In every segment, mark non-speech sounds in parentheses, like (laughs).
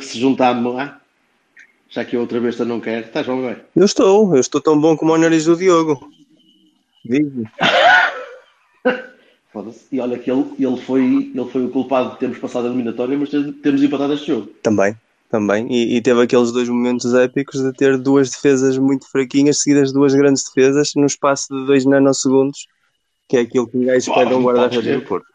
que se junta a mim. Já que a outra vez eu não quero. Estás bom, bem? Eu estou, eu estou tão bom como o nariz do Diogo. Digo. E olha que ele, ele, foi, ele foi o culpado de termos passado a eliminatória, mas termos empatado este jogo. Também, também. E, e teve aqueles dois momentos épicos de ter duas defesas muito fraquinhas, seguidas de duas grandes defesas, no espaço de dois nanosegundos, que é aquilo que um gajo espera um guarda-redes do. Porto.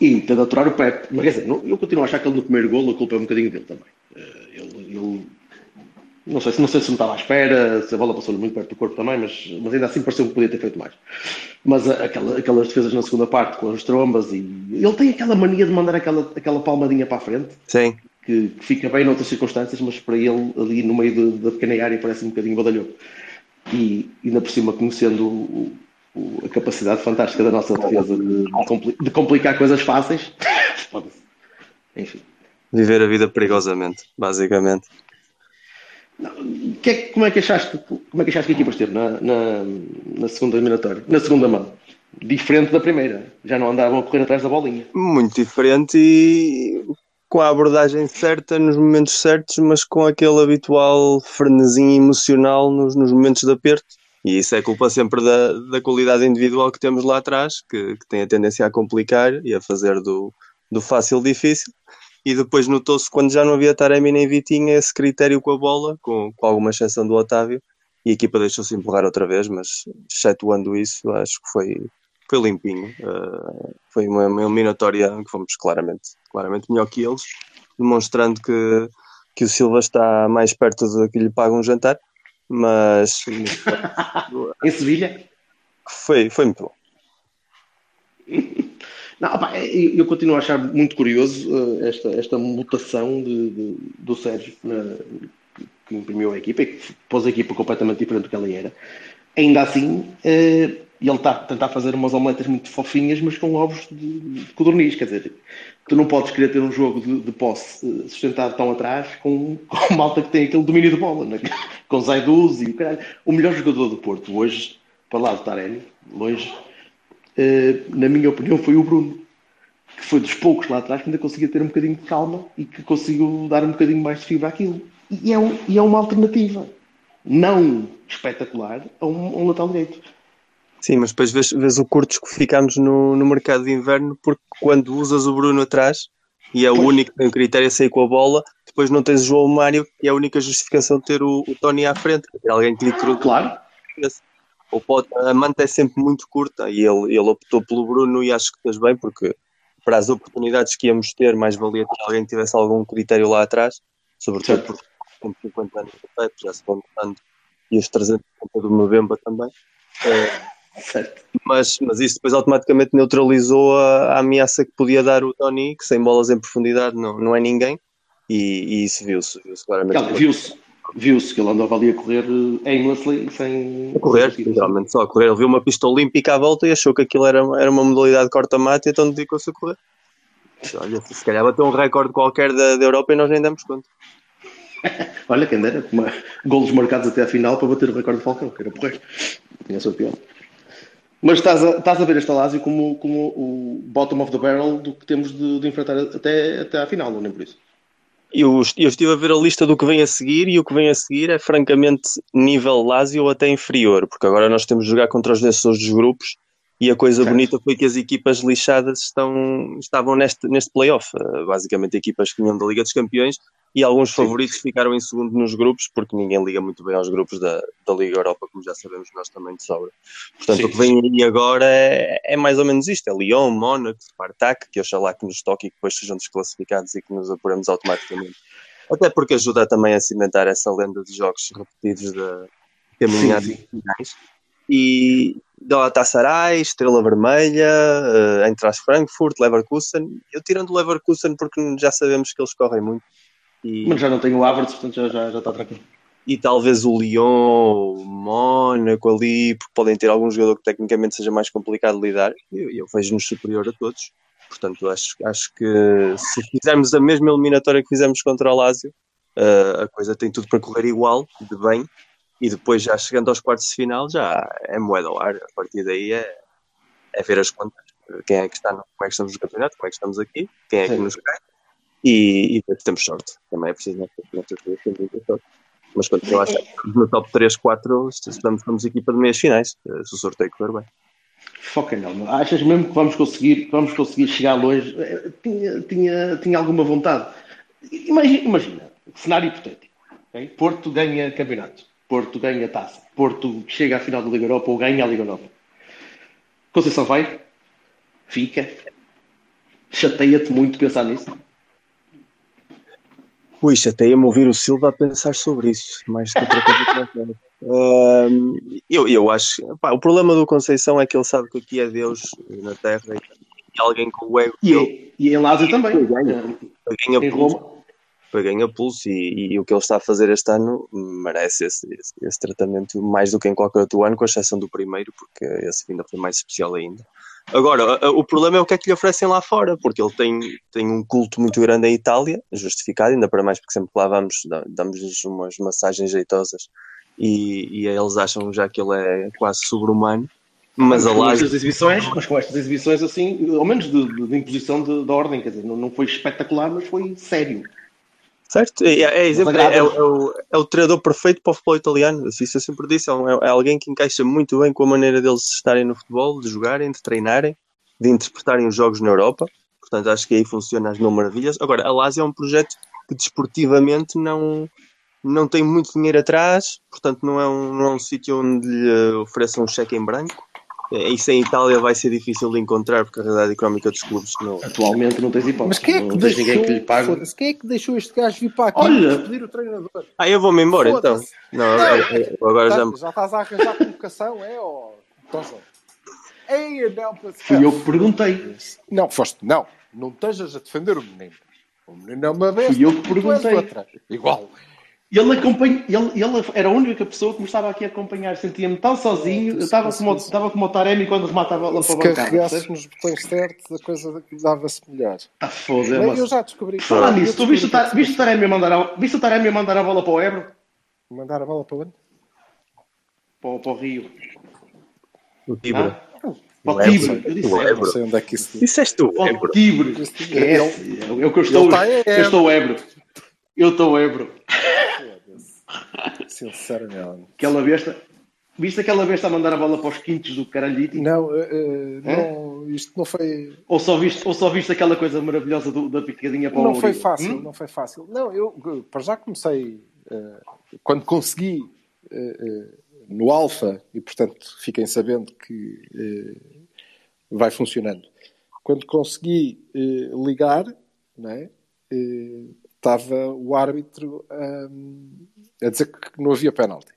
E tenta aturar o Pep. Mas quer dizer, não- eu continuo a achar que ele no primeiro golo a culpa é um bocadinho dele também. Eh, Ele, ele- não, sei, se- não sei se não estava à espera, se a bola passou-lhe muito perto do corpo também, mas, mas ainda assim pareceu que podia ter feito mais. Mas a- aquela- aquelas defesas na segunda parte com as trombas e ele tem aquela mania de mandar aquela, aquela palmadinha para a frente. Sim, que, que fica bem noutras circunstâncias, mas para ele ali no meio da pequena área parece um bocadinho badalhoco. E ainda por cima conhecendo o- o- a capacidade fantástica da nossa defesa de, de compli- de complicar coisas fáceis. (laughs) Enfim. viver a vida perigosamente, basicamente. Que é que- como, é que achaste, como é que achaste que a equipa esteve na, na, na segunda eliminatória? Na segunda mão? Diferente da primeira. Já não andavam a correr atrás da bolinha. Muito diferente e com a abordagem certa nos momentos certos, mas com aquele habitual frenesim emocional nos, nos momentos de aperto. E isso é culpa sempre da, da qualidade individual que temos lá atrás, que, que tem a tendência a complicar e a fazer do, do fácil difícil. E depois notou-se, quando já não havia Taremi nem Vitinha, esse critério com a bola, com, com alguma exceção do Otávio, e a equipa deixou-se empurrar outra vez, mas excetuando isso, acho que foi, foi limpinho. Uh, foi uma, eliminatória que fomos claramente, claramente melhor que eles, demonstrando que, que o Silva está mais perto de que lhe paga um jantar, mas (laughs) Em Sevilha? foi, foi muito bom. (laughs) Não, opá, eu continuo a achar muito curioso eh, esta, esta mutação de, de- do Sérgio que imprimiu a equipa e que pôs a equipa completamente diferente do que ela era. Ainda assim, eh, ele está a tentar fazer umas omeletas muito fofinhas, mas com ovos de, de codorniz. Quer dizer, tu não podes querer ter um jogo de, de posse eh, sustentado tão atrás com, (laughs) com malta que tem aquele domínio de bola, né? (laughs) com Zaiduz e o caralho. O melhor jogador do Porto hoje, para lá do Taremi, longe, eh, na minha opinião, foi o Bruno, que foi dos poucos lá atrás que ainda conseguia ter um bocadinho de calma e que conseguiu dar um bocadinho mais de fibra àquilo. E é, um- e é uma alternativa, não espetacular, a um, um lateral direito. Sim, mas depois vês, vês o curtos que ficamos no, no mercado de inverno, porque quando usas o Bruno atrás e é o único que tem o critério a sair com a bola, depois não tens o João Mário e é a única justificação de ter o, o Tony à frente, ter alguém que lhe cruza Claro, o pote, a manta é sempre muito curta e ele, ele optou pelo Bruno e acho que fez bem porque para as oportunidades que íamos ter, mais valia ter alguém que tivesse algum critério lá atrás, sobretudo Certo. porque com 50 anos já se vão notando, e os 350 do Mbemba também. Eh, certo. mas, mas isso depois automaticamente neutralizou a, a ameaça que podia dar o Tony, que sem bolas em profundidade não, não é ninguém, e, e isso viu-se viu claramente. Calma, Viu-se viu-se que ele andava ali a correr eh, aimlessly, sem... A correr, literalmente só a correr. Ele viu uma pista olímpica à volta e achou que aquilo era, era uma modalidade de corta-mata, então dedicou-se a correr. Olha, se calhar bateu um recorde qualquer da, da Europa e nós nem damos conta. (laughs) Olha, quem dera, uma... golos marcados até à final para bater o recorde de Falcão, que era porreiro. Tinha sido pior. Mas estás a, estás a ver este Alásio como, como o bottom of the barrel do que temos de, de enfrentar até, até à final, não é por isso? Eu, eu estive a ver a lista do que vem a seguir e o que vem a seguir é francamente nível Lazio ou até inferior, porque agora nós temos de jogar contra os vencedores dos grupos e a coisa Certo. bonita foi que as equipas lixadas estão, estavam neste, neste playoff, eh, basicamente equipas que vinham da Liga dos Campeões e alguns favoritos ficaram em segundo nos grupos, porque ninguém liga muito bem aos grupos da, da Liga Europa, como já sabemos nós também de sobra. Portanto, Sim. o que vem aí agora é, é mais ou menos isto, é Lyon, Mónaco, Spartak, que oxalá que nos toque e que depois sejam desclassificados e que nos apuremos automaticamente. Até porque ajuda também a cimentar essa lenda de jogos repetidos da caminhada sim. finais. E, Galatasaray, Estrela Vermelha, uh, Eintracht Frankfurt, Leverkusen. Eu tirando o Leverkusen porque já sabemos que eles correm muito. E... Mas já não tenho o Havertz, portanto já, já, já está tranquilo. E talvez o Lyon, o Mónaco ali, porque podem ter algum jogador que tecnicamente seja mais complicado de lidar. Eu, eu vejo-nos superior a todos. Portanto, acho, acho que se fizermos a mesma eliminatória que fizemos contra o Lazio, uh, a coisa tem tudo para correr igual, de bem, e depois já chegando aos quartos de final já é moeda ao ar, a partir daí é, é ver as contas, quem é que está, no, como é que estamos no campeonato, como é que estamos aqui, quem é que Sim. nos cai, e, e temos sorte, também é preciso nesta coisas ter muita sorte. Mas continuo a achar que no top 3, 4 estamos, estamos equipa de meias finais, se o sorteio correr bem. Foca não. Achas mesmo que vamos conseguir, vamos conseguir chegar longe? Eh, tinha, tinha, tinha alguma vontade. Imagina, imagina cenário hipotético. Okay? Porto ganha campeonato. Porto ganha taça. Porto chega à final da Liga Europa ou ganha a Liga Europa. Conceição vai? Fica? Chateia-te muito pensar nisso? Ui, chateia-me ouvir o Silva a pensar sobre isso, mais que outra coisa uh, (laughs) eu, eu acho pá, o problema do Conceição é que ele sabe que aqui é Deus na Terra e alguém com o ego. E, ele, e em Lázaro também. Ganha, ganha em Roma foi ganha pulso e, e, o que ele está a fazer este ano merece esse, esse, esse, tratamento mais do que em qualquer outro ano, com exceção do primeiro, porque esse ainda foi mais especial ainda. Agora, o problema é o que é que lhe oferecem lá fora, porque ele tem, tem um culto muito grande em Itália, justificado, ainda para mais porque sempre que lá vamos, damos-lhes umas massagens jeitosas e, e eles acham já que ele é quase sobre-humano. Mas, estas exibições, mas com estas exibições assim, ao menos de, de, de imposição de, de, ordem, quer dizer, não, não foi espetacular, mas foi sério. Certo? É, é, exemplo, é, é, o, é, o, treinador perfeito para o futebol italiano. Isso eu sempre disse. É, é, alguém que encaixa muito bem com a maneira deles estarem no futebol, de jogarem, de treinarem, de interpretarem os jogos na Europa. Portanto, acho que aí funciona as mil maravilhas. Agora, a Lazio é um projeto que desportivamente não, não tem muito dinheiro atrás, portanto, não é um, não é um sítio onde lhe ofereçam um cheque em branco. É, isso em Itália vai ser difícil de encontrar porque a realidade económica dos clubes não. Atualmente não tens hipótese. Mas quem é que, deixou, ninguém que lhe pague. Quem é que deixou este gajo vir para aqui Olha, pedir o treinador? Ah, eu vou-me embora então. Não, agora já... já. Já estás a arranjar a convocação, é? Ou... Ei, não, Fui eu que perguntei. Não, foste. Não, não estejas a defender o menino. O menino é uma vez. Fui eu que perguntei. Igual. Ele, acompanha, ele, ele era a única pessoa que me estava aqui a acompanhar. Sentia-me tão sozinho. Eu estava como, estava como o Taremi quando rematava lá para a bancada. Se carregasse nos botões certos, a coisa dava-se melhor. Ah, foda mas Eu já descobri. Fala nisso. Tu viste, o, viste, o Taremi a mandar a, viste o Taremi a mandar a bola para o Ebro? Mandar a bola para onde? Para, para o Rio. O Tibre. Ah? Para o Tibre. Eu disse Ebro. Não sei onde é que isso... Disseste tu, Ebro. Para o Tibre. Esquece. É o que eu estou... Eu estou Ebro. Eu estou Ebro. Sinceramente. Aquela besta. Viste aquela besta a mandar a bola para os quintos do caralhito? Não, uh, não, isto não foi. Ou só viste, ou só viste aquela coisa maravilhosa do, da picadinha para não o Não foi fácil, hum? não foi fácil. Não, eu para já comecei uh, quando consegui uh, no Alfa e portanto fiquem sabendo que vai funcionando. Quando consegui ligar, não é? Estava o árbitro um, a dizer que não havia penalti.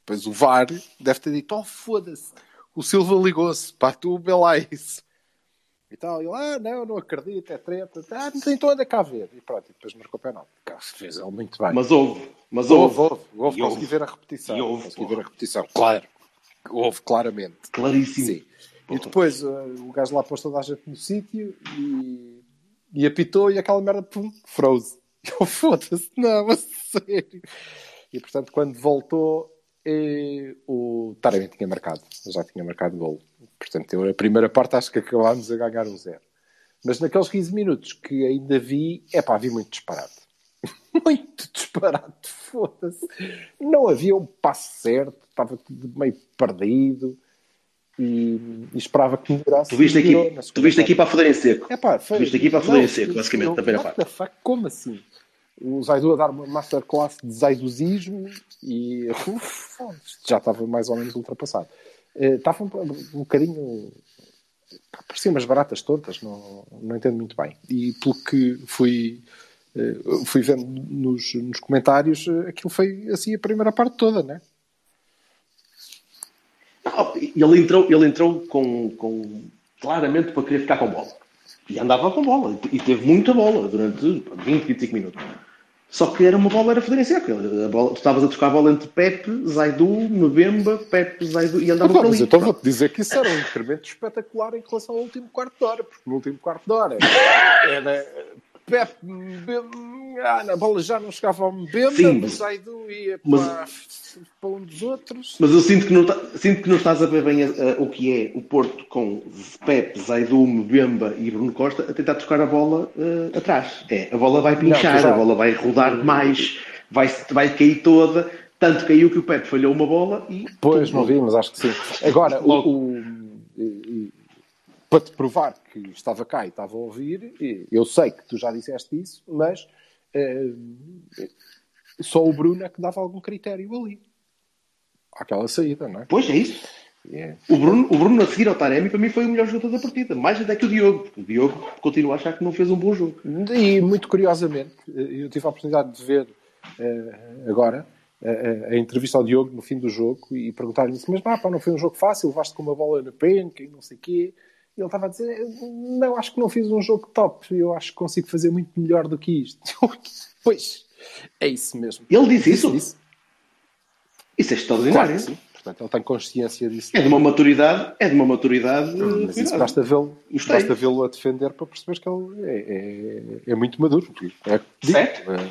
Depois o VAR deve ter dito: Oh, foda-se, o Silva ligou-se, pá, tu lá isso. E tal, e ele, ah, não, não acredito, é treta, ah, então anda cá a ver. E pronto, e depois marcou penalti. Cá, fez ele muito bem. Mas houve, mas houve. Houve, houve, houve consegui ver a repetição. E houve, consegui ver a repetição, claro. Houve, claramente. Claríssimo. Sim. E depois uh, o gajo lá pôs toda a gente no sítio e, e apitou e aquela merda, pum, froze. Eu (laughs) foda-se, não, a sério. E portanto, quando voltou, eh, o Taremi tinha marcado, já tinha marcado gol. Portanto, eu, a primeira parte acho que acabámos a ganhar um zero. Mas naqueles 15 minutos que ainda vi, é pá, vi muito disparate. (laughs) muito disparate, foda-se. Não havia um passo certo, estava tudo meio perdido e, e esperava que melhorasse. Tu viste aqui, tu viste aqui para foder em seco. É pá, foi, tu viste aqui para foder em seco, basicamente, na primeira parte. Fuck, como assim? O Zaidu a dar uma masterclass de zaiduzismo e uf, já estava mais ou menos ultrapassado. Uh, estava um, um bocadinho. Pareciam umas baratas todas, não, não entendo muito bem. E pelo que fui, uh, fui vendo nos, nos comentários, uh, aquilo foi assim a primeira parte toda, né? Ele entrou, ele entrou com, com, claramente para querer ficar com bola. E andava com bola. E teve muita bola durante 20, 25 minutos. Só que era uma bola, era foder em seco. A bola, tu estavas a trocar a bola entre Pepe, Zaidu, Mbemba, Pepe, Zaidu e andava ah, por ali. Mas então vou-te dizer que isso era um incremento espetacular em relação ao último quarto de hora, porque no último quarto de hora era Pepe, ah, na bola já não chegava ao Mbemba, o Zaidu ia mas, para, para um dos outros. Mas eu sinto que não, tá, sinto que não estás a ver bem o que é o Porto com Pepe, Zaidu, Mbemba e Bruno Costa a tentar tocar a bola uh, atrás. É, a bola vai pinchar, não, já... a bola vai rodar mais, vai, vai cair toda. Tanto caiu que o Pepe falhou uma bola e. Pois, não vi, mas acho que sim. Agora, o, o para te provar que estava cá e estava a ouvir, eu sei que tu já disseste isso, mas uh, só o Bruno é que dava algum critério ali. Aquela saída, não é? Pois é isso. Yeah. O, Bruno, o Bruno a seguir ao Taremi para mim foi o melhor jogador da partida, mais até que o Diogo, porque o Diogo continua a achar que não fez um bom jogo. E muito curiosamente, eu tive a oportunidade de ver uh, agora a, a, entrevista ao Diogo no fim do jogo e perguntar-lhe mas pá, não foi um jogo fácil, levaste com uma bola na penca e não sei o quê ele estava a dizer: Não, acho que não fiz um jogo top. Eu acho que consigo fazer muito melhor do que isto. (laughs) pois, é isso mesmo. Ele disse isso? Isso, isso é extraordinário. Claro, Portanto, ele tem consciência disso. É de uma maturidade, é de uma maturidade. Mas isso basta vê-lo basta vê a defender para perceber que ele é, é, é muito maduro. É, certo. É,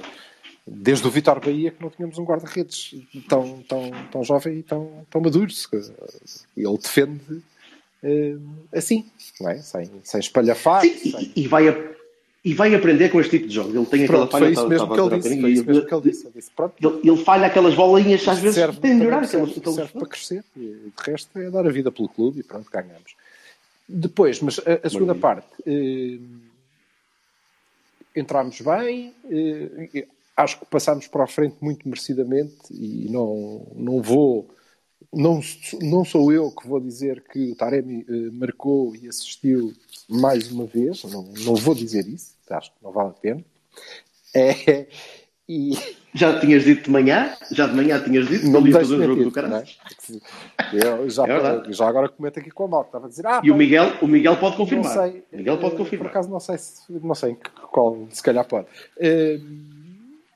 desde o Vitor Bahia que não tínhamos um guarda-redes tão, tão, tão jovem e tão, tão maduro. Ele defende assim, não é? sem, sem espalhafar. Sim, sem... E, vai a, e vai aprender com este tipo de jogo. Ele tem aquela falha. Foi isso mesmo que ele disse. Foi isso mesmo que ele disse. Ele, ele falha aquelas bolinhas, às vezes serve, tem de melhorar. Serve, serve, serve para crescer. E, de resto é dar a vida pelo clube e pronto, ganhamos. Depois, mas a, a segunda parte. Uh, entramos bem. Uh, acho que passámos para a frente muito merecidamente e não, não vou não, não sou eu que vou dizer que o Taremi uh, marcou e assistiu mais uma vez, não, não vou dizer isso, acho que não vale a pena. É, e... Já tinhas dito de manhã? Já de manhã tinhas dito? Não me fazer o jogo do caralho. É? já, é já agora comento aqui com a malta. Estava a dizer, ah, e o Miguel, o Miguel pode confirmar. Não sei, Miguel pode confirmar. Por acaso não sei, se, não sei qual, se calhar pode. Uh,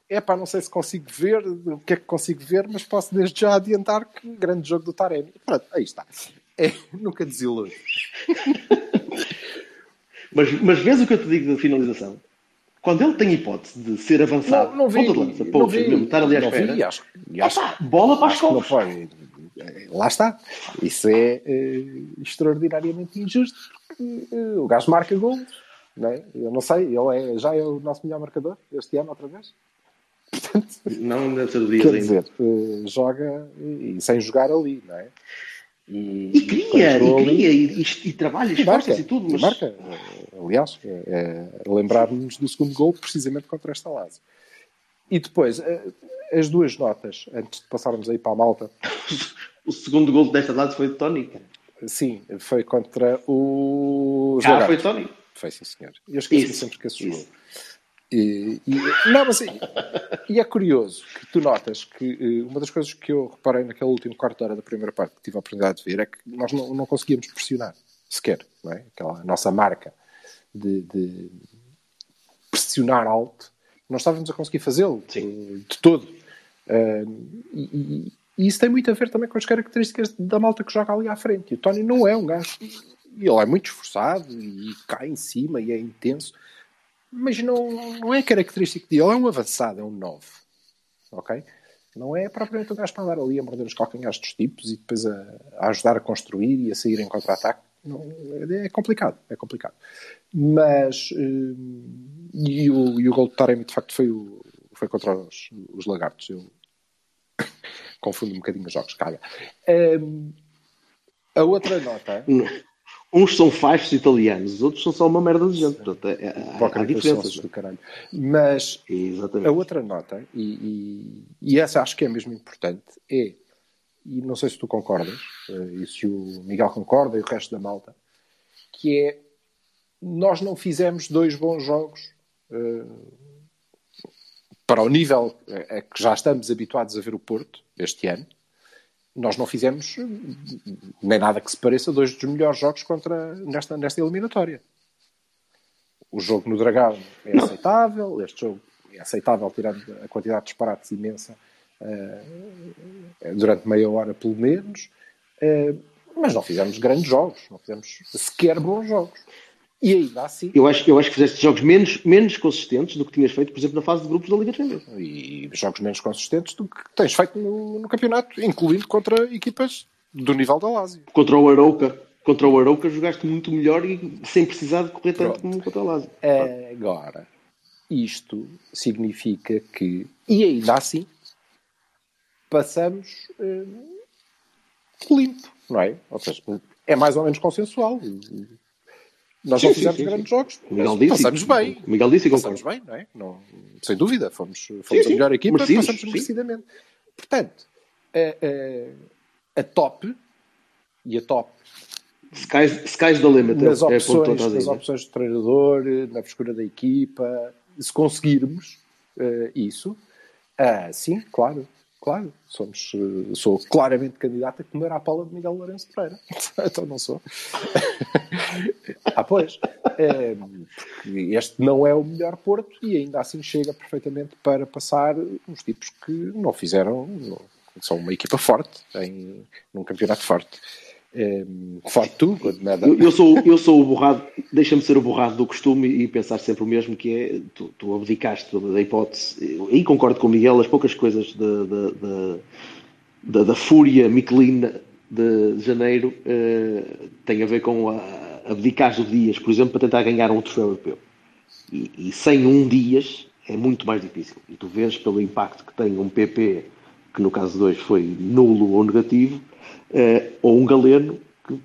é pá, não sei se consigo ver o que é que consigo ver, mas posso desde já adiantar que grande jogo do Taremi. Pronto, aí está. É, nunca desilude. (laughs) mas, mas vês o que eu te digo da finalização? Quando ele tem hipótese de ser avançado, não, não vi, ponta de lança, não vi, mesmo, estar ali à espera, vi, acho, acho, Opa, bola para as costas. Lá está. Isso é uh, extraordinariamente injusto, porque uh, o gajo marca gols. Não é? Eu não sei, ele é, já é o nosso melhor marcador este ano, outra vez. Portanto, não deve ser o dia quer dizer, uh, joga e, sem jogar ali, não é? E, e cria, e, cria, e, e, trabalha, esforça-se e tudo. Mas... marca, aliás, é, é lembrar-nos do segundo gol precisamente contra esta Lazio. E depois, eh, as duas notas, antes de passarmos aí para a malta. (laughs) o segundo gol desta Lazio foi de Tony. Sim, foi contra o. Ah, foi Tony. Foi sim, senhor. Eu esqueci sempre que esse jogo. E, e, não, mas, e é curioso que tu notas que eh, uma das coisas que eu reparei naquele último quarto de hora da primeira parte que tive a oportunidade de ver é que nós não, não conseguíamos pressionar sequer, não é? Aquela nossa marca de, de pressionar alto, não estávamos a conseguir fazê-lo de, de, todo. Uh, e, e, isso tem muito a ver também com as características da malta que joga ali à frente. E o Tony não é um gajo. Ele é muito esforçado e cai em cima e é intenso mas não, não é característico dele, é um avançado, é um 9. Ok? Não é propriamente um gajo para andar ali a morder os calcanhares dos tipos e depois a, a ajudar a construir e a sair em contra-ataque. É complicado, é complicado. Mas, hum, e, o, e o gol de Taremi de facto foi, o, foi contra os, os lagartos. Eu (coughs) confundo um bocadinho os jogos, caga. Hum, a outra nota. Uns são faixos italianos, os outros são só uma merda de gente. Portanto, é, há, há diferenças. Do caralho. Mas Exatamente. a outra nota, e, e, e, essa acho que é mesmo importante, é, e não sei se tu concordas, eh, e se o Miguel concorda e o resto da malta, que é nós não fizemos dois bons jogos uh, para o nível a que já estamos habituados a ver o Porto este ano nós não fizemos nem nada que se pareça dois dos melhores jogos contra, nesta, nesta eliminatória. O jogo no Dragão é aceitável, este jogo é aceitável, tirando a quantidade de disparates imensa uh, durante meia hora, pelo menos. Uh, mas não fizemos grandes jogos, não fizemos sequer bons jogos. E ainda assim. Eu acho, eu acho que fizeste jogos menos, menos consistentes do que tinhas feito, por exemplo, na fase de grupos da Liga Champions. E jogos menos consistentes do que tens feito no, no campeonato, incluindo contra equipas do nível da Lazio. Contra o Arouca. Contra o Arouca jogaste muito melhor e sem precisar de correr tanto como contra o Lazio. Agora, isto significa que, e ainda assim, passamos eh, limpo, não é? Ou seja, é mais ou menos consensual. Nós sim, não fizemos sim, sim, grandes jogos, Miguel disse, passamos bem. Miguel disse passamos bem, não é? Não, sem dúvida, fomos, fomos a melhor equipa, Merecidos, passamos merecidamente. Portanto, a, a, a, top e a top Skies, skies the limit. Nas, é opções, nas opções de treinador, na frescura da equipa, se conseguirmos uh, isso, uh, sim, claro, Claro, somos, eh, sou claramente candidato a comer à pala de Miguel Lourenço Pereira. (laughs) então não sou. (laughs) ah, pois. É, este não é o melhor Porto e ainda assim chega perfeitamente para passar uns tipos que não fizeram. Não, são uma equipa forte, em, num campeonato forte. É, forte tu, eu, eu, sou, eu sou o borrado, deixa-me ser o borrado do costume e pensar sempre o mesmo, que é, tu, tu abdicaste da hipótese, aí concordo com o Miguel, as poucas coisas da, da, da, da fúria Michelin de janeiro uh, têm a ver com a, abdicar do Dias, por exemplo, para tentar ganhar um troféu europeu. E, e, sem um Dias é muito mais difícil. E tu vês pelo impacto que tem um PP, que no caso de hoje foi nulo ou negativo, uh, ou um galeno, que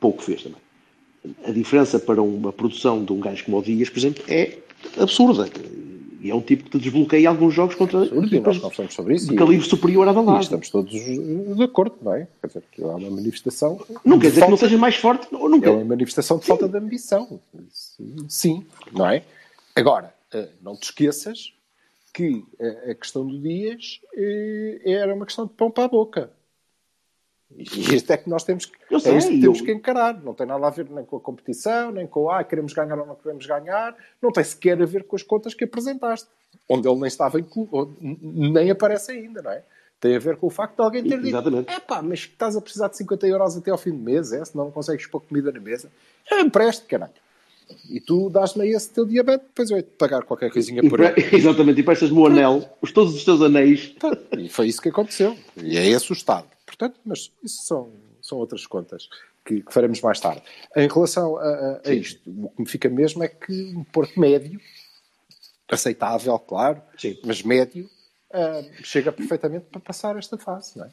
pouco fez também. A diferença para uma produção de um gajo como o Dias, por exemplo, é absurda. E é um tipo que te desbloqueia alguns jogos contra Absurdo, e nós conversamos sobre isso. De calibre superior à da Lazio. Estamos todos de acordo, não é? Quer dizer, que há uma manifestação. Não quer dizer falta... que não seja mais forte. Não, não é uma manifestação de falta Sim. de ambição. Sim, não é? Agora, eh, não te esqueças que a questão do Dias eh, era uma questão de pão para a boca. E isto é que nós temos que, eu sei, é isto que temos eu... que encarar. Não tem nada a ver nem com a competição, nem com ah, queremos ganhar ou não queremos ganhar. Não tem sequer a ver com as contas que apresentaste, onde ele nem estava incluído, nem aparece ainda, não é? Tem a ver com o facto de alguém ter Exatamente. dito: é pá, mas estás a precisar de 50 euros até ao fim do mês, é? Senão não consegues pôr comida na mesa. Eu empreste, caralho. E tu dás-me aí esse teu diabetes, depois eu hei de pagar qualquer coisinha por ele. (laughs) Exatamente, e prestas-me o anel, os, todos os teus anéis. E foi isso que aconteceu. E é esse o estado. Portanto, mas isso são, são outras contas que, que faremos mais tarde. Em relação a, a, a, isto, o que me fica mesmo é que um Porto médio, aceitável, claro, Sim. mas médio, uh, chega perfeitamente para passar esta fase, não é?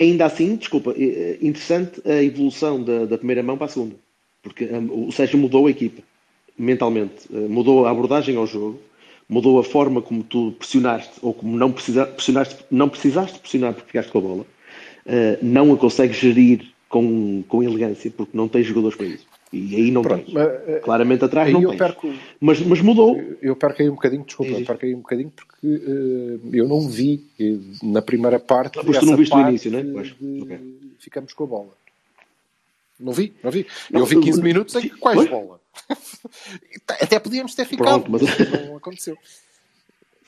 Ainda assim, desculpa, é, é interessante a evolução da, da primeira mão para a segunda. Porque um, o Sérgio mudou a equipa, mentalmente. Uh, mudou a abordagem ao jogo, mudou a forma como tu pressionaste, ou como não, precisa, pressionaste, não precisaste pressionar porque ficaste com a bola. Eh, não a consegue gerir com, com elegância, porque não tem jogadores para isso. E aí não Pronto. Mas, eh, Claramente atrás não tens. Perco, mas, mas mudou. Eu perco aí um bocadinho, desculpa, eu perco aí um bocadinho porque uh, eu não vi na primeira parte. Ah, tu não viste no início, né? Pois. Okay. Ficamos com a bola. Não vi, não vi. Não, eu vi 15 eu, minutos em que quais bola? (laughs) Até podíamos ter ficado, Pronto, mas não aconteceu.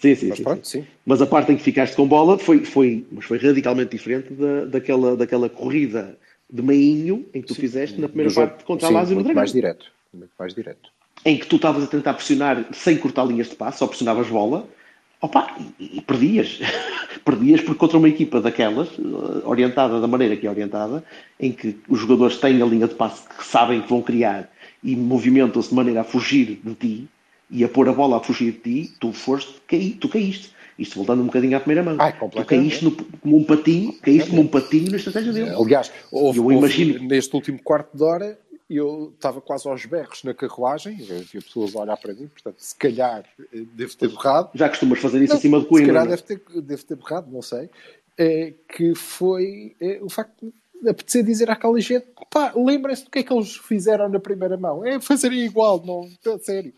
Sim, sim, mas, sim, pronto, sim. Mas a parte em que ficaste com bola foi, foi, mas foi radicalmente diferente da, daquela, daquela corrida de meinho em que tu sim, fizeste na primeira parte jogo, contra sim, a Lazio no Dragão. mais direto, muito mais direto. Em que tu estavas a tentar pressionar sem cortar linhas de passo, só pressionavas bola, opa, e, e perdias. (laughs) perdias porque contra uma equipa daquelas, eh, orientada da maneira que é orientada, em que os jogadores têm a linha de passe que sabem que vão criar e movimentam-se de maneira a fugir de ti, e a pôr a bola a fugir de ti, tu foste, caí, tu caíste. Isto voltando um bocadinho à primeira mão. Ai, tu caíste no, como um patinho, caíste como um patinho na estratégia dele. Aliás, houve, eu imagino... neste último quarto de hora eu estava quase aos berros na carruagem, havia pessoas a olhar para mim, portanto, se calhar eh, devo ter borrado. Já costumas fazer isso não, acima de Coimbra. Se calhar deve ter, deve ter borrado, não sei. É, que foi é, o facto de apetecer dizer àquela gente, pá, lembrem-se do que é que eles fizeram na primeira mão. É fazerem igual, não, sério.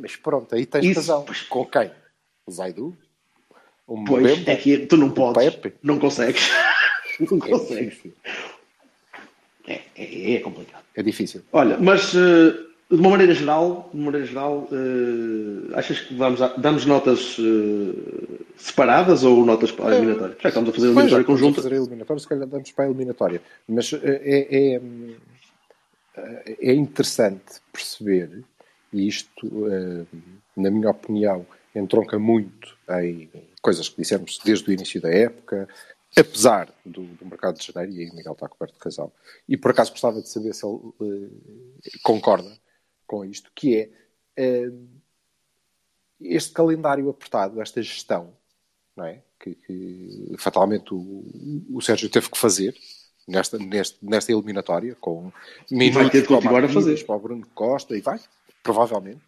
Mas pronto, aí tens Isso, razão. Pois, com quem? O Zaidu? O pois, é que tu não podes. Pepe. Não consegues. (laughs) Não consegues. É, é, é complicado. É difícil. Olha, mas uh, de uma maneira geral, de uma maneira geral uh, achas que vamos a, damos notas uh, separadas ou notas para a eliminatória? Já estamos a fazer a eliminatória pois, conjunta. fazer a eliminatória, se calhar damos para a eliminatória. Mas é, é, é interessante perceber, e isto, na minha opinião, entronca muito em coisas que dissemos desde o início da época, apesar do, do, mercado de janeiro, e aí Miguel está coberto de razão, e por acaso gostava de saber se ele uh, concorda com isto, que é uh, este calendário apertado, esta gestão, não é? que, que fatalmente o, o, Sérgio teve que fazer nesta, nesta, nesta eliminatória, com minutos vai ter de continuar a fazer. para o Bruno Costa, e vai, provavelmente,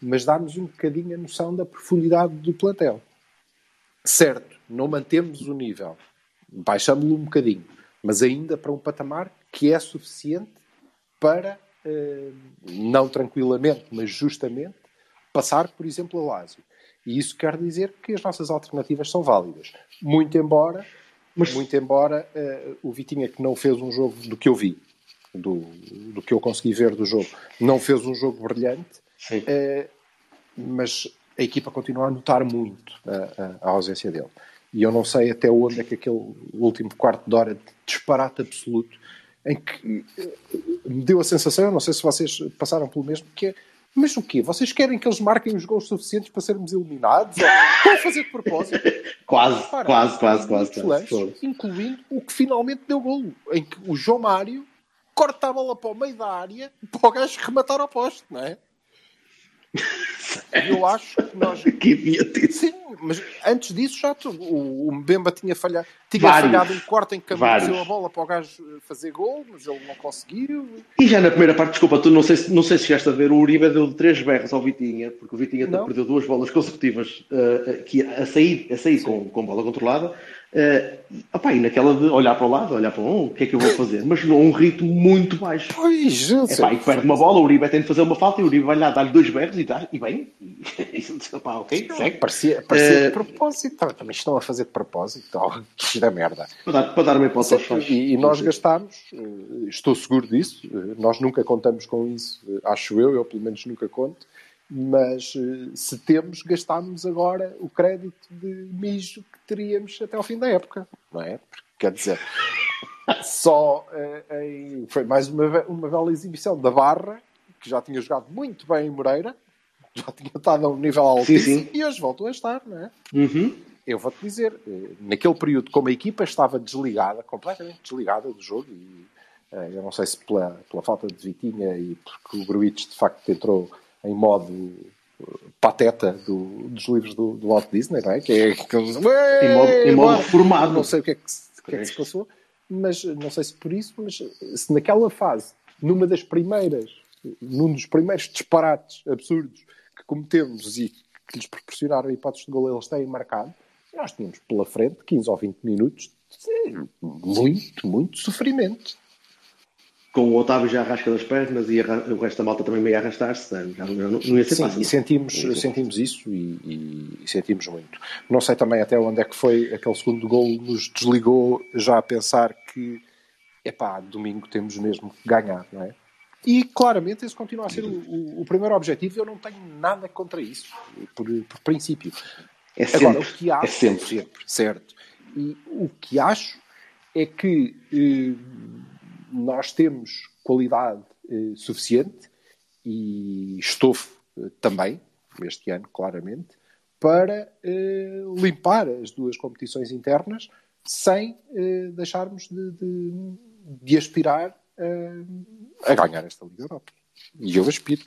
mas dá-nos um bocadinho a noção da profundidade do plantel. Certo, não mantemos o nível, baixamos-lo um bocadinho, mas ainda para um patamar que é suficiente para, eh, não tranquilamente, mas justamente, passar, por exemplo, a Lásio. E isso quer dizer que as nossas alternativas são válidas. Muito embora, mas... muito embora uh, o Vitinha, que não fez um jogo do que eu vi, do, do que eu consegui ver do jogo, não fez um jogo brilhante, uh, mas a equipa continua a notar muito a, a, a ausência dele. E eu não sei até onde é que aquele último quarto de hora de disparate absoluto, em que eh, me deu a sensação, eu não sei se vocês passaram pelo mesmo, que é mas o quê? Vocês querem que eles marquem os gols suficientes para sermos eliminados? Estão a fazer de propósito? (laughs) quase, Para, quase, quase, quase, quase, Incluindo o que finalmente deu golo, em que o João Mário corta a bola para o meio da área para o gajo rematar ao poste, não é? Eu acho que nós. (laughs) que idiotice. Sim, mas antes disso já tu, o, o Mbemba tinha falhado, tinha Vários. falhado um corte em que a bola para o gajo fazer gol, mas ele não conseguiu. E já na primeira parte, desculpa, tu não sei, não sei se chegaste a ver, o Uribe deu três berras ao Vitinha, porque o Vitinha perdeu duas bolas consecutivas uh, que, a sair, a sair com, com bola controlada Uh, opa, e naquela de olhar para o lado, olhar para um, o que é que eu vou fazer? Mas a um ritmo muito baixo. Pois, epá, e perde uma bola, o Uribe tem de fazer uma falta e o Uribe vai lá dar-lhe dois berros e, dá, e bem. (laughs) Epá, ok, segue. Parecia, parecia uh, de propósito, também estão a fazer de propósito, (laughs) oh, que da merda. Para dar, para dar uma hipótese aos E, e nós gastámos, eh, estou seguro disso, nós nunca contamos com isso, acho eu, eu pelo menos nunca conto mas eh, se temos, gastámos agora o crédito de mijo que teríamos até ao fim da época, não é? Porque, quer dizer, só uh, em, foi mais uma, uma bela exibição da Barra, que já tinha jogado muito bem em Moreira, já tinha estado a um nível altíssimo sim, sim. e hoje voltou a estar, não é? Uhum. Eu vou-te dizer, eh, naquele período, como a equipa estava desligada, completamente desligada do jogo, e eu não sei se pela, pela falta de Vitinha e porque o Gruites de facto entrou em modo pateta do, dos livros do, do Walt Disney, não é? Que é aqueles. Em modo, em modo formado. Não sei o que é que, que, é que se passou, mas não sei se por isso, mas se naquela fase, numa das primeiras, num dos primeiros disparates absurdos que cometemos e que lhes proporcionaram a hipótese de gol, eles têm marcado, nós tínhamos pela frente 15 ou 20 minutos de muito, muito sofrimento com o Otávio já arrasca das pernas e o resto da malta também meio a arrastar-se, já, não, não ia ser Sim, fácil. E sentimos, sentimos isso e, e, e, sentimos muito. Não sei também até onde é que foi aquele segundo gol nos desligou já a pensar que, epá, domingo temos mesmo que ganhar, não é? E claramente esse continua a ser o, o, o primeiro objetivo e eu não tenho nada contra isso, por, por princípio. É sempre, Agora, o que acho, é sempre. sempre. Certo. E o que acho é que... Eh, nós temos qualidade eh, suficiente e estofo eh, também, este ano, claramente, para eh, limpar as duas competições internas sem eh, deixarmos de, de, de aspirar a ganhar esta Liga Europa. E eu aspiro.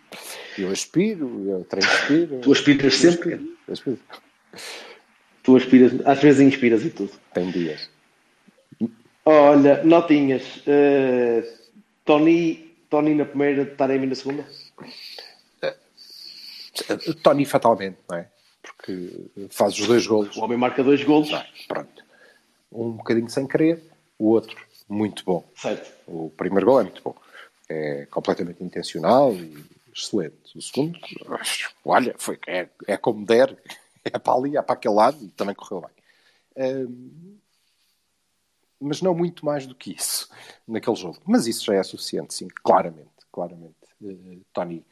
Eu aspiro, eu transpiro. Tu aspiras sempre? Aspiro. Tu aspiras, às vezes inspiras e tudo. Tem dias. Olha, notinhas. Uh, Tony, Tony na primeira, Taremi na segunda? Uh, Tony fatalmente, não é? Porque faz os dois golos. O homem marca dois golos. Não, pronto. Um bocadinho sem querer, o outro muito bom. Certo. O primeiro gol é muito bom. É completamente intencional e excelente. O segundo, olha, foi, é, é como der. (laughs) É para ali, é para aquele lado e também correu bem. Um, mas não muito mais do que isso naquele jogo. Mas isso já é suficiente, sim, claramente, claramente, uh, Tony.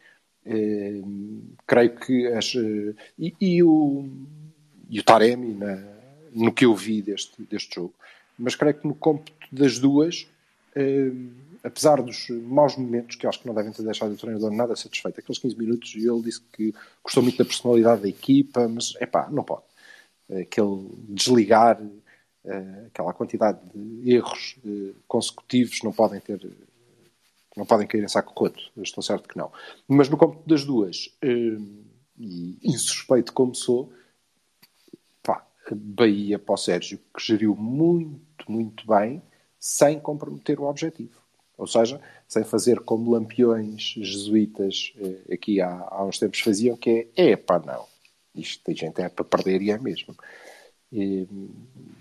Uh, creio que as, uh, e, e, o, e o Taremi na, no que eu vi deste, deste jogo, mas creio que no cômputo das duas, apesar dos maus momentos, que acho que não devem ter deixado o treinador nada satisfeito, aqueles 15 minutos, ele disse que gostou muito da personalidade da equipa, mas é pá, não pode. Aquele desligar aquela quantidade de erros eh, consecutivos não podem ter não podem cair em saco roto, estou certo que não. Mas no cômputo das duas, eh, e insuspeito como sou, pá, Bahia para o Sérgio, que geriu muito, muito bem, sem comprometer o objetivo. Ou seja, sem fazer como lampiões jesuítas aqui há, há uns tempos faziam, que é, é pá, não, isto tem gente é para perder e é mesmo. E,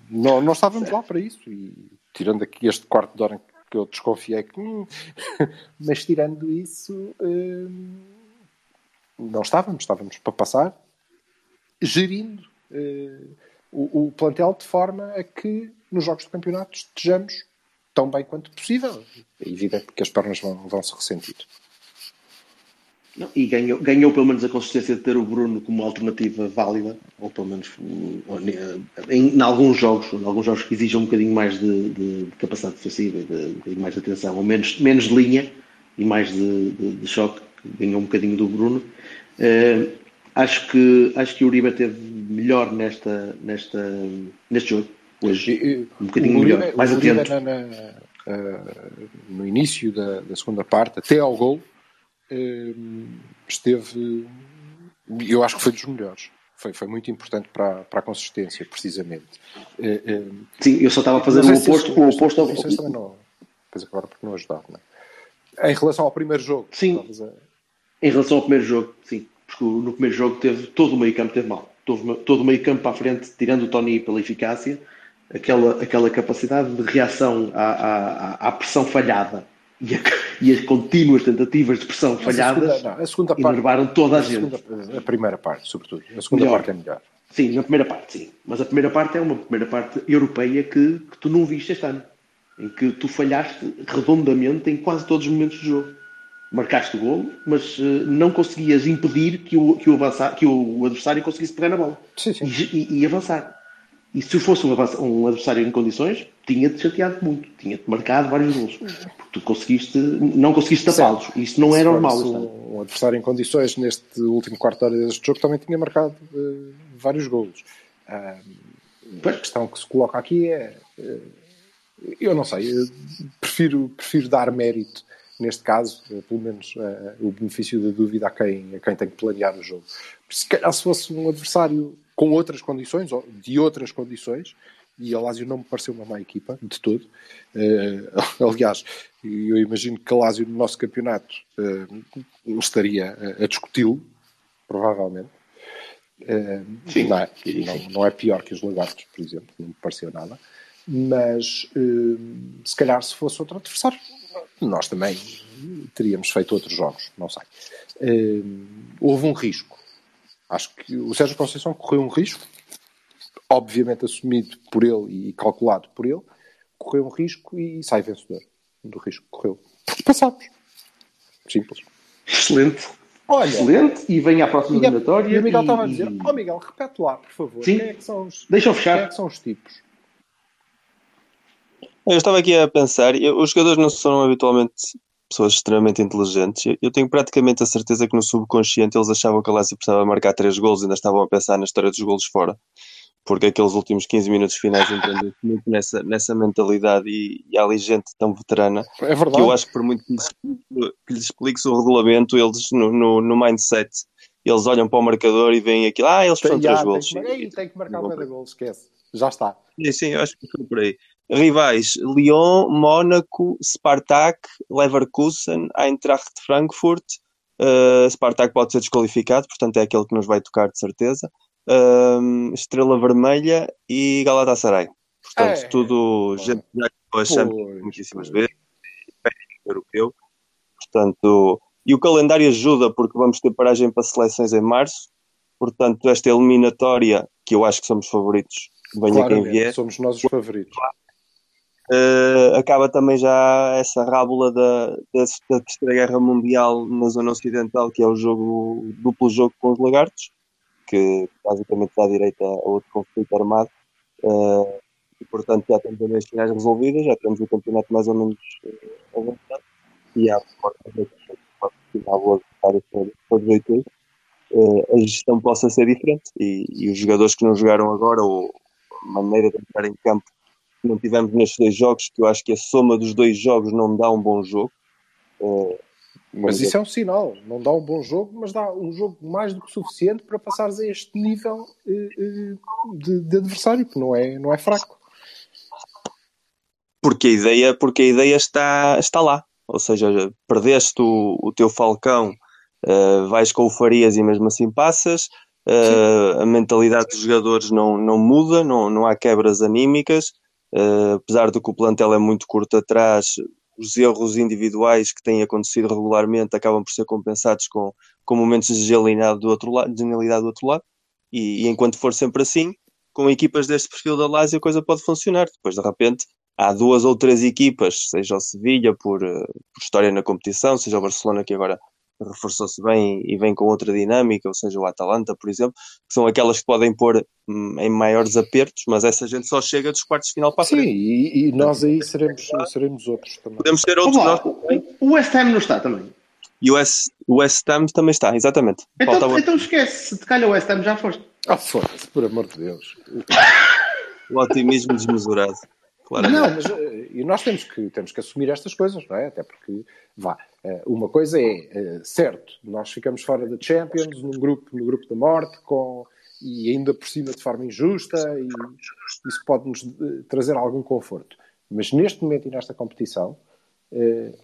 não, estávamos lá para isso. E tirando aqui este quarto de hora que eu desconfiei que. Hum, (laughs) mas tirando isso. Hum, não estávamos. Estávamos para passar gerindo hum, o, o plantel de forma a que nos jogos de campeonato estejamos tão bem quanto possível. É evidente que as pernas vão, vão se ressentir. Não, e ganhou, ganhou pelo menos a consistência de ter o Bruno como alternativa válida, ou pelo menos em, em alguns jogos, em alguns jogos que exijam um bocadinho mais de, de, de capacidade defensiva, de, um bocadinho mais de atenção, ou menos, menos de linha e mais de, de, choque, ganhou um bocadinho do Bruno. Uh, acho que acho que o Uribe teve melhor nesta, nesta, neste jogo hoje, um bocadinho Uribe, melhor, mais atento. Na, na, uh, no início da, da segunda parte, até ao gol esteve, eu acho que foi dos melhores. Foi, foi muito importante para, para a consistência, precisamente. Eh, ehm, Sim, eu só estava a fazer o oposto. O oposto ao... também não, depois agora porque não ajudava. Não é? Em relação ao primeiro jogo. Sim, a... em relação ao primeiro jogo, sim. Porque no primeiro jogo teve, todo o meio campo teve mal. Todo, todo o meio campo para a frente, tirando o Tony pela eficácia, aquela, aquela capacidade de reação à, à, à pressão falhada e, a, e as contínuas tentativas de pressão falhadas a segunda, não, a segunda parte, enervaram toda a, a gente. Segunda, a primeira parte, sobretudo. A segunda melhor. parte é melhor. Sim, na primeira parte, sim. Mas a primeira parte é uma primeira parte europeia que, que tu não viste este ano. Em que tu falhaste redondamente em quase todos os momentos do jogo. Marcaste o golo, mas uh, não conseguias impedir que o, que, o avançar, que o adversário conseguisse pegar na bola sim, sim. E, e avançar. E se fosse um, um adversário em condições, tinha-te chateado muito, tinha-te marcado vários gols. Porque tu conseguiste, não conseguiste tapá-los. Isso não é normal. Um, um adversário em condições neste último quarto de hora deste jogo também tinha marcado uh, vários gols. Uh, a questão que se coloca aqui é. Uh, eu não sei, eu prefiro, prefiro dar mérito neste caso, pelo menos o benefício da dúvida a quem, a quem tem que planear o jogo. Se calhar se fosse um adversário com outras condições, ou de outras condições, e a Lazio não me pareceu uma má equipa, de todo. Uh, (laughs) aliás, eu imagino que a Lazio no nosso campeonato uh, estaria a, a discuti-lo, provavelmente. Uh, sim, não, é, sim, não, sim. não, é pior que os lagartos, por exemplo, não me pareceu nada. Mas se calhar se fosse outro adversário, nós também teríamos feito outros jogos, não sei. houve um risco Acho que o Sérgio Conceição correu um risco, obviamente assumido por ele e calculado por ele, correu um risco e sai vencedor do risco que correu. Passámos. Simples. Excelente. Olha, Excelente. E vem à próxima eliminatória. E o Miguel e... estava a dizer: Ó oh, Miguel, repete lá, por favor. Sim. Quem é que são os, Deixa eu fechar. Quem é que são os tipos? Eu estava aqui a pensar, os jogadores não são habitualmente pessoas extremamente inteligentes. Eu tenho praticamente a certeza que no subconsciente eles achavam que a Lazio precisava marcar três golos e ainda estavam a pensar na história dos golos fora. Porque aqueles últimos 15 minutos finais entendem muito nessa, nessa mentalidade e, e há ali gente tão veterana é que eu acho que por muito que lhes, que lhes explique o regulamento, eles no, no, no, mindset, eles olham para o marcador e veem aquilo, ah, eles foram três golos. Tem, tem que marcar o gol, esquece. Já está. Sim, sim, eu acho que foi por aí. Rivais: Lyon, Mónaco, Spartak, Leverkusen, Eintracht Frankfurt. Uh, Spartak pode ser desqualificado, portanto é aquele que nos vai tocar de certeza. Uh, Estrela Vermelha e Galatasaray. Portanto, é, tudo é, gente que já Champions muitíssimas vezes, europeu. Portanto, e o calendário ajuda porque vamos ter paragem para seleções em março. Portanto, esta eliminatória, que eu acho que somos favoritos, venha quem vier. Somos nós os favoritos Uh, acaba também já essa rábula da, da, da, Terceira Guerra Mundial na zona ocidental, que é o jogo duplo jogo com os lagartos, que basicamente dá direito a outro conflito armado. Uh, e portanto já temos as finais resolvidas, já temos o campeonato mais ou menos uh, avançado e há porta da final vou todos oito a gestão possa ser diferente e, e, os jogadores que não jogaram agora ou a maneira de entrar em campo não tivemos nestes dois jogos, que eu acho que a soma dos dois jogos não dá um bom jogo. Uh, mas isso é um sinal, não dá um bom jogo, mas dá um jogo mais do que suficiente para passares a este nível uh, uh, de, de, adversário, que não é, não é fraco. Porque a ideia, porque a ideia está, está lá. Ou seja, perdeste o, o teu Falcão, vais com o Farias e mesmo assim passas. a mentalidade dos jogadores não, não muda, não, não há quebras anímicas. Uh, apesar de que o plantel é muito curto atrás, os erros individuais que têm acontecido regularmente acabam por ser compensados com, com momentos de genialidade do outro lado, genialidade do outro lado. E, e, enquanto for sempre assim, com equipas deste perfil da Lazio a coisa pode funcionar. Depois, de repente, há duas ou três equipas, seja o Sevilha por, eh, por história na competição, seja o Barcelona que agora reforçou-se bem e vem com outra dinâmica, ou seja, o Atalanta, por exemplo, que são aquelas que podem pôr hum, em maiores apertos, mas essa gente só chega dos quartos de final para a frente. Sim, e, e nós aí seremos, seremos outros também. Podemos ser outros. Olá, o West Ham não está também. E o West, o West Ham também está, exatamente. Então, então esquece, se te calha o West Ham já foste. Ah, foda-se, por amor de Deus. o otimismo desmesurado. Claro. Não, mas eh, e nós temos que, temos que assumir estas coisas, não é? Até porque, vá, eh, uma coisa é, eh, certo, nós ficamos fora da Champions, num grupo, no grupo da morte, com, e ainda por cima de forma injusta, e isso pode-nos trazer algum conforto. Mas neste momento e nesta competição,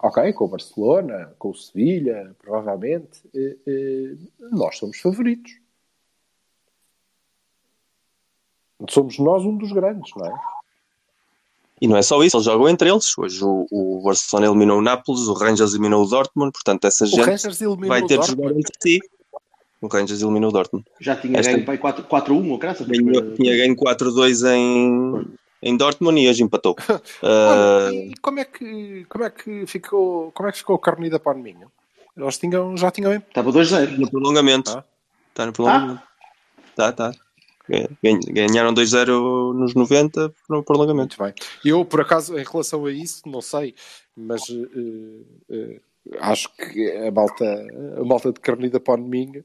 ok, com o Barcelona, com o Sevilha, provavelmente, nós somos favoritos. Somos nós um dos grandes, não é? E não é só isso, eles jogam entre eles. Hoje o, o Barcelona eliminou o Nápoles, o Rangers eliminou o Dortmund, portanto essa gente vai ter de jogar entre si. O Rangers eliminou o Dortmund. Já tinha Esta... ganho 4-1 ou graças Tinha ganho 4-2 em, em Dortmund e hoje empatou. (laughs) Olha, uh... E como é que como é que ficou como é que ficou o Carnida para o Minho? Eles tinham, já tinham. Estava 2-0 no prolongamento. Ah. Está no prolongamento. Ah. Tá, tá. Ganharam 2-0 nos 90 no prolongamento. Muito bem. Eu, por acaso, em relação a isso, não sei, mas uh, uh, acho que a malta, a malta de Carnida o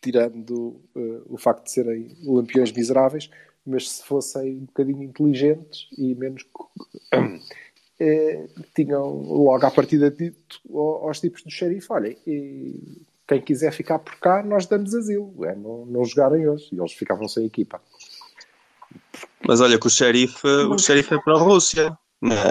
tirando uh, o facto de serem lampiões miseráveis, mas se fossem um bocadinho inteligentes e menos. (coughs) tinham logo à partida dito aos tipos do xerife: olhem, quem quiser ficar por cá, nós damos asilo. É não, não jogarem hoje. E eles ficavam sem equipa. Mas olha que o xerife, o xerife é para a Rússia.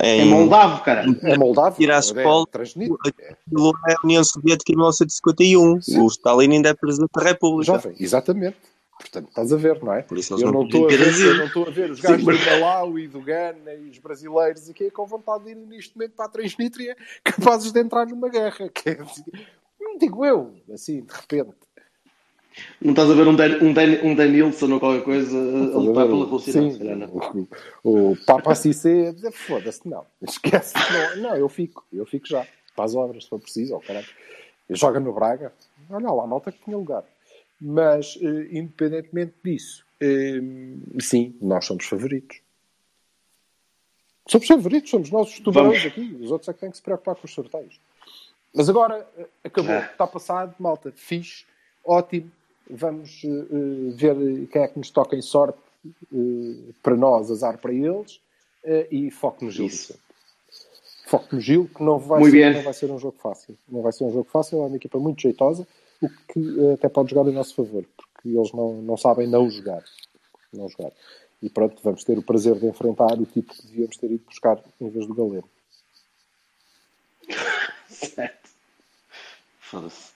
É, é moldavo, cara. É moldavo. Tiraspol, é, aquilo é a União Soviética em 1951. Sim. O Stalin ainda é presidente da República. Jovem, exatamente. Portanto, estás a ver, não é? Por isso eu, não estou a ver, eu não estou a ver os gajos do Palau e do Ghana e os brasileiros e que é com vontade de ir neste momento para a Transnistria capazes de entrar numa guerra. (laughs) Que é, digo eu, assim, de repente. Não estás a ver um, Dan, um, Dan, um Danilson ou qualquer coisa a lutar pela Rússia? Sim, o, o Papa Cissé foda-se, não, (laughs) esquece, não, não, eu fico, eu fico já, para as obras, se for preciso, oh, caralho. Joga no Braga, olha lá, nota que tinha lugar. Mas, eh, independentemente disso, eh, sim, nós somos favoritos. Somos favoritos, somos nós os tubarões aqui, os outros é que têm que se preocupar com os sorteios. Mas agora eh, acabou, é. está passado, malta, fixe, ótimo. Vamos uh, ver quem é que nos toca em sorte uh, para nós, azar para eles, uh, e foco no Gil. Foco no Gil, que não vai, ser, não vai ser um jogo fácil. Não vai ser um jogo fácil, é uma equipa muito jeitosa, o que até pode jogar em nosso favor, porque eles não, não sabem não jogar. Não jogar. E pronto, vamos ter o prazer de enfrentar o tipo que devíamos ter ido buscar em vez do Galeno. (laughs) Foda-se.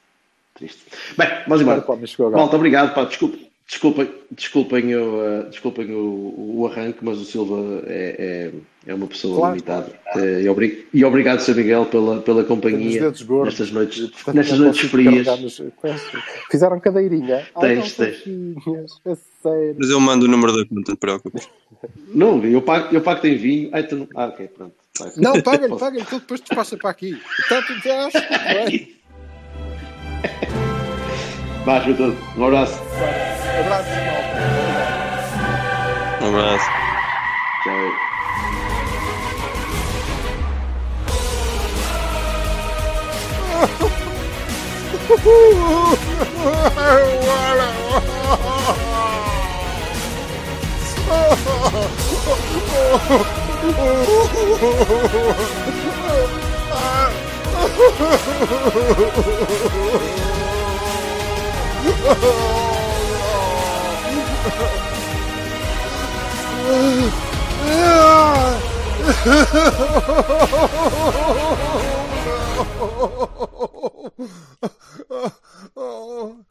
Triste. Bem, vamos embora. Malta, obrigado. Pá, desculpe, Desculpem, desculpem, o, uh, desculpem o, o, arranque, mas o Silva é, é, é uma pessoa claro, limitada. Claro. Uh, e, obrig, e, obrigado, Sr. Miguel, pela, pela companhia nestas noites, portanto, nestas noites frias. Nos... Fizeram cadeirinha. Tens, tens. Mas eu mando o número da conta, não te preocupes. Não, eu pago, eu pago tem vinho. Ai, tu não... Ah, ok, pronto. Não, (laughs) paga-lhe, paga-lhe, depois te passa para aqui. Portanto, já (laughs) acho que (laughs) Baixo tudo. Um abraço. Um abraço, Um abraço. Tchau. (laughs) oh, no. oh, no. oh, oh.